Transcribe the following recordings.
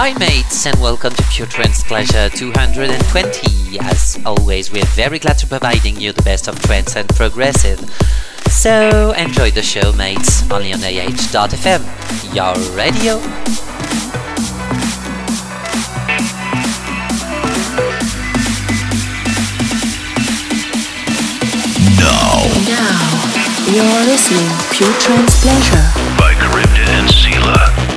Hi mates and welcome to Pure Trance Pleasure 220. As always, we're very glad to be providing you the best of trance and progressive. So enjoy the show mates, only on AH.fm, your radio. Now. Now, you're listening Pure Trance Pleasure by Cryptid and Sela.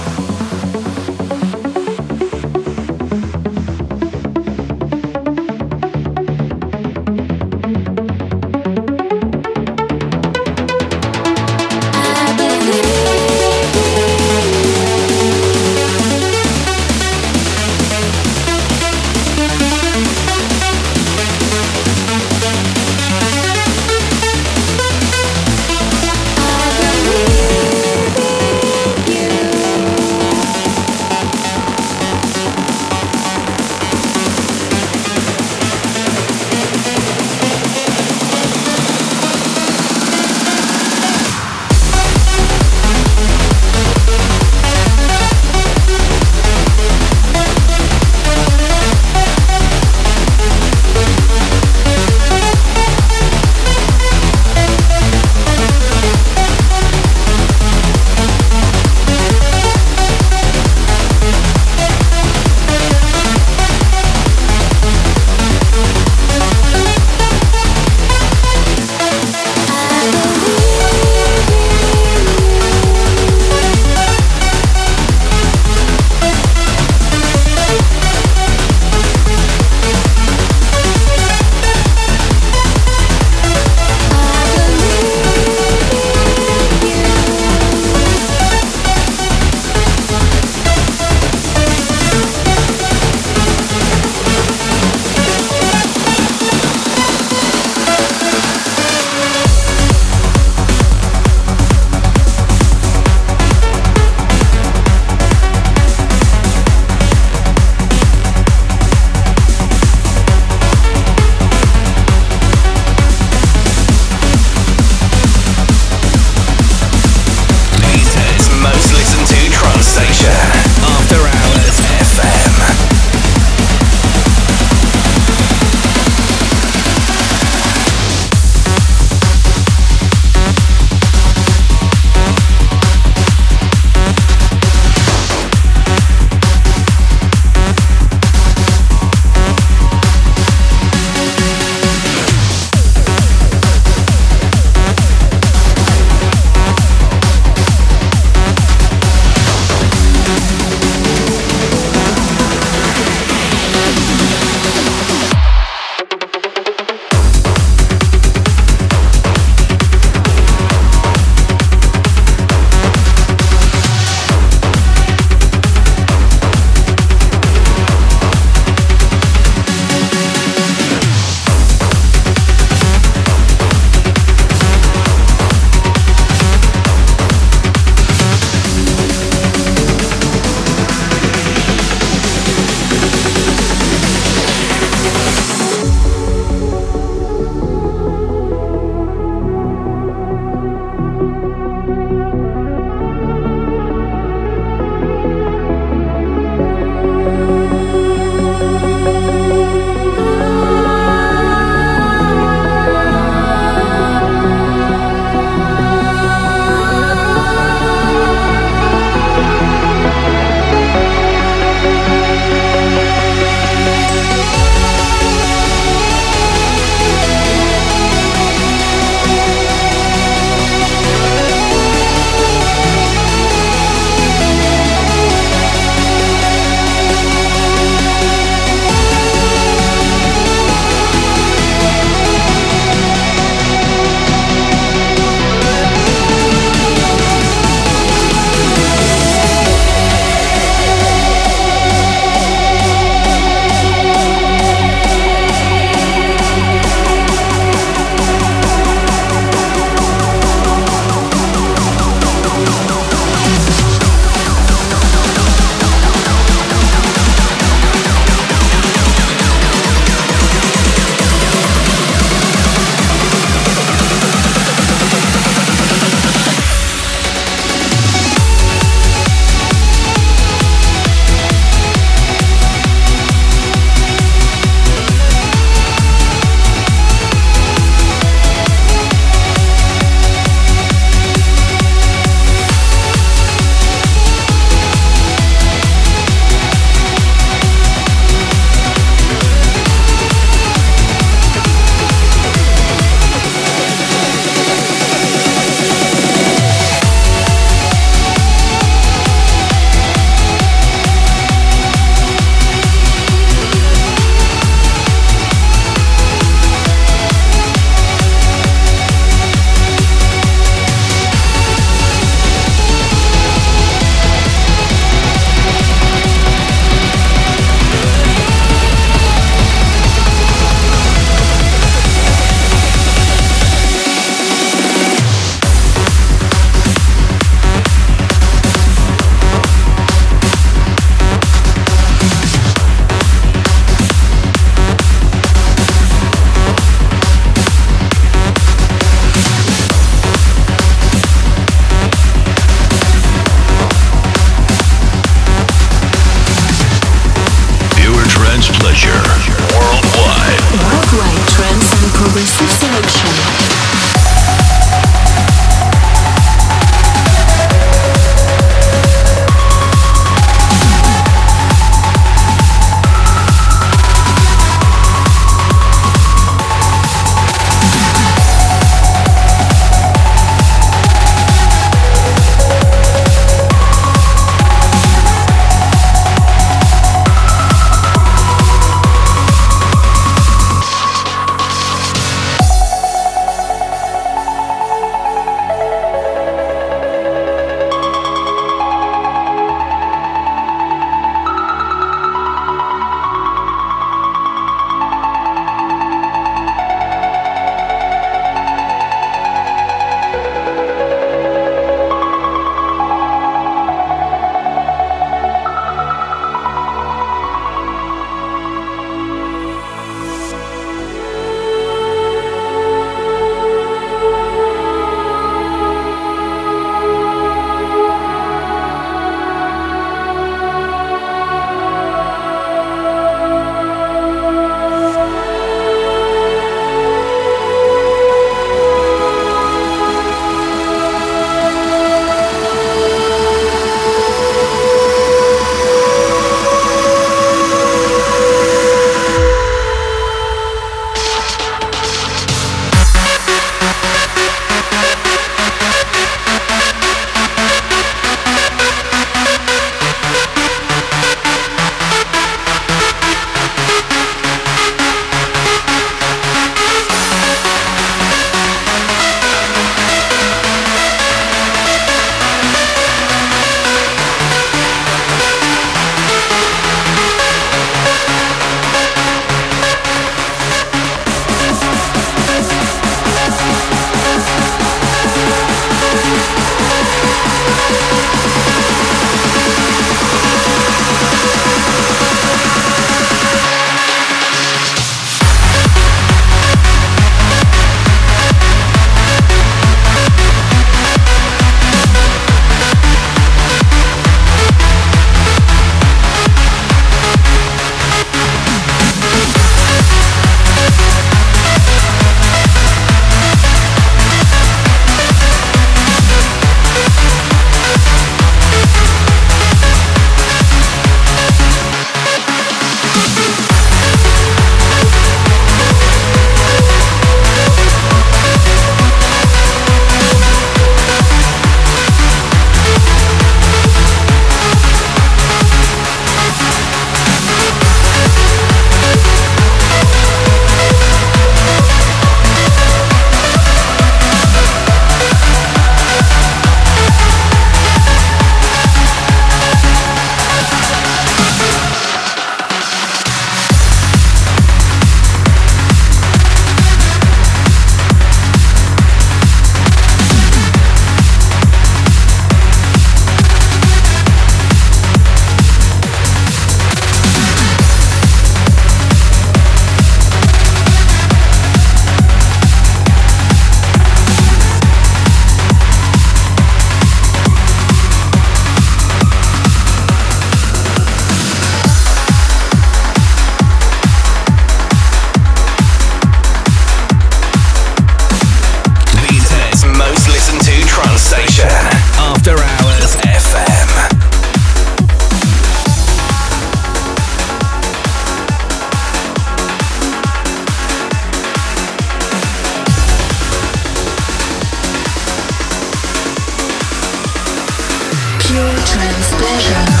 Trans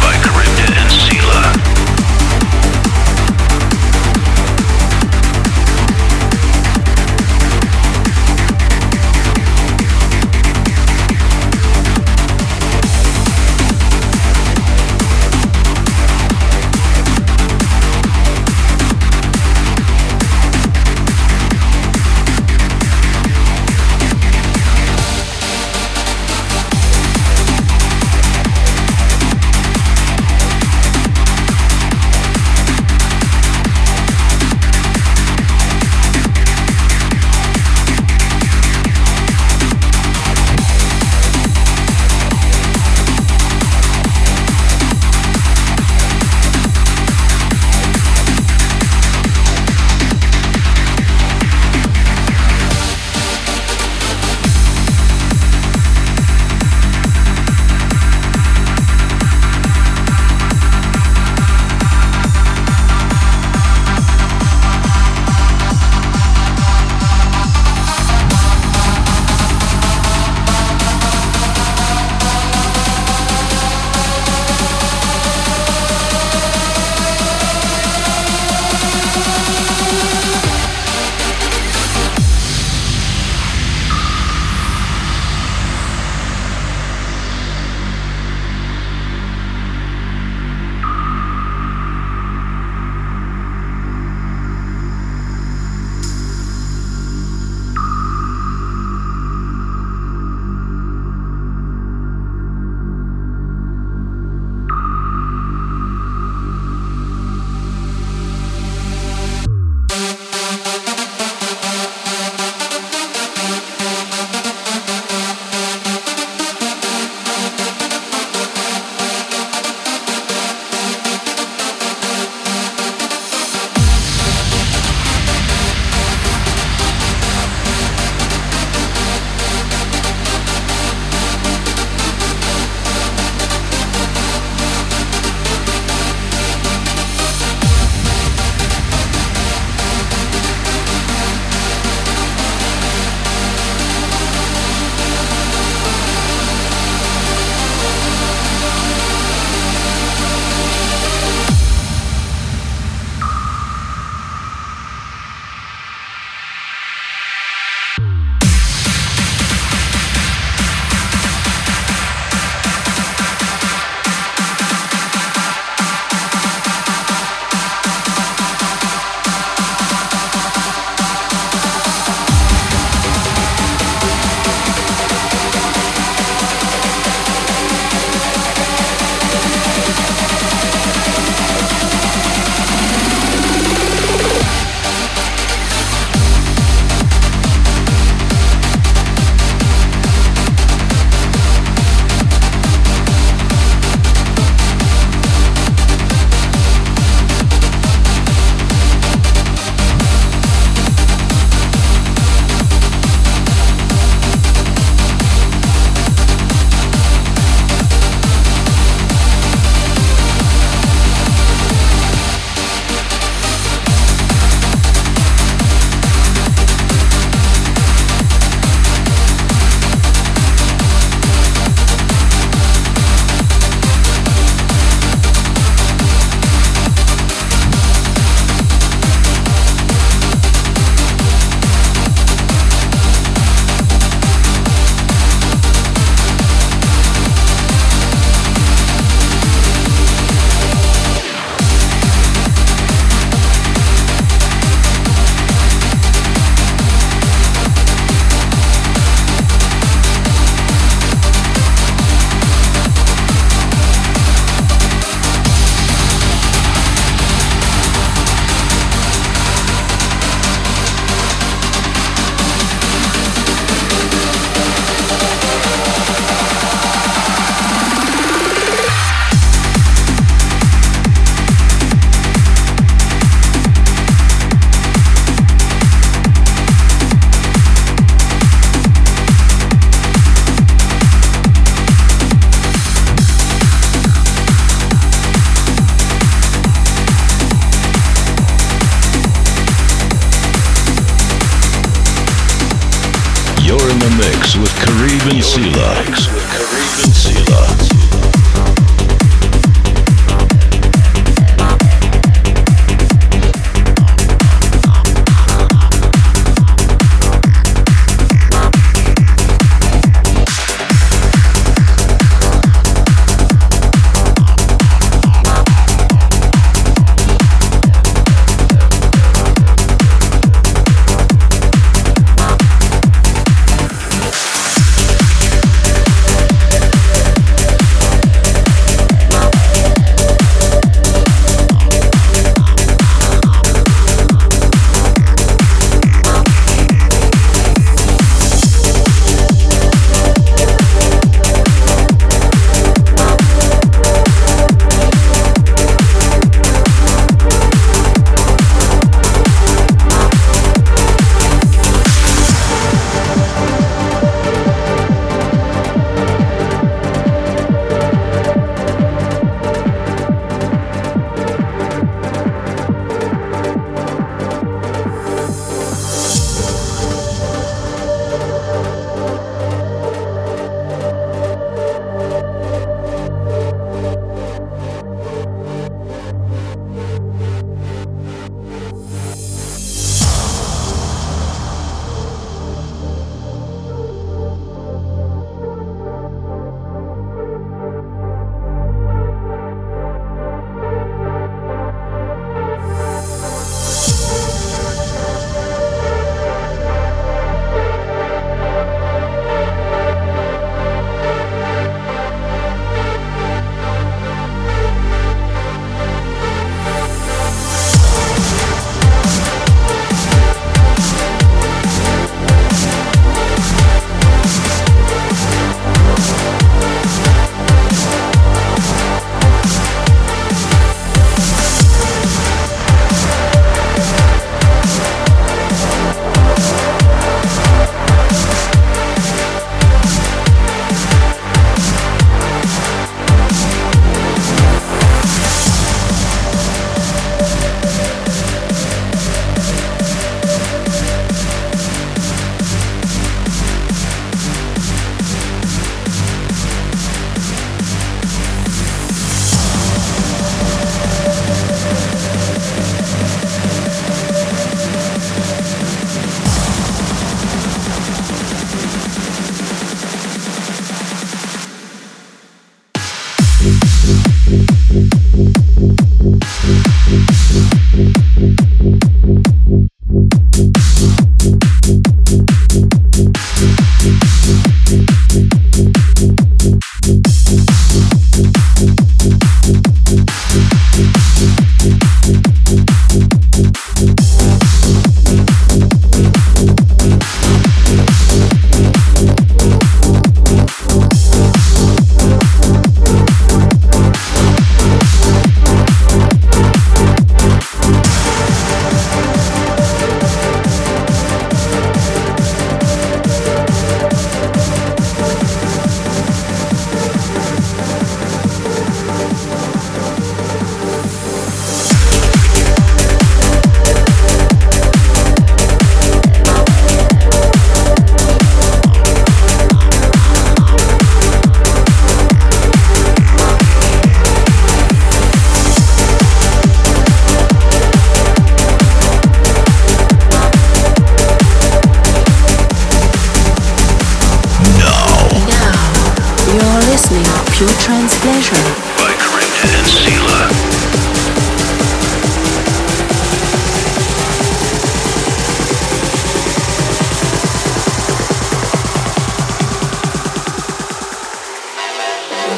by Charybdis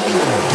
Yeah.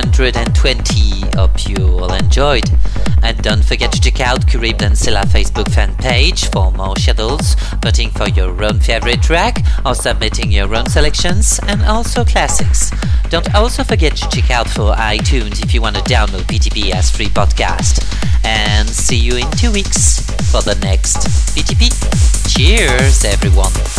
220. Hope you all enjoyed. And don't forget to check out Curib and Silla Facebook fan page for more schedules, voting for your own favorite track, or submitting your own selections, and also classics. Don't also forget to check out for iTunes if you want to download BTP as free podcast. And see you in two weeks for the next BTP. Cheers, everyone!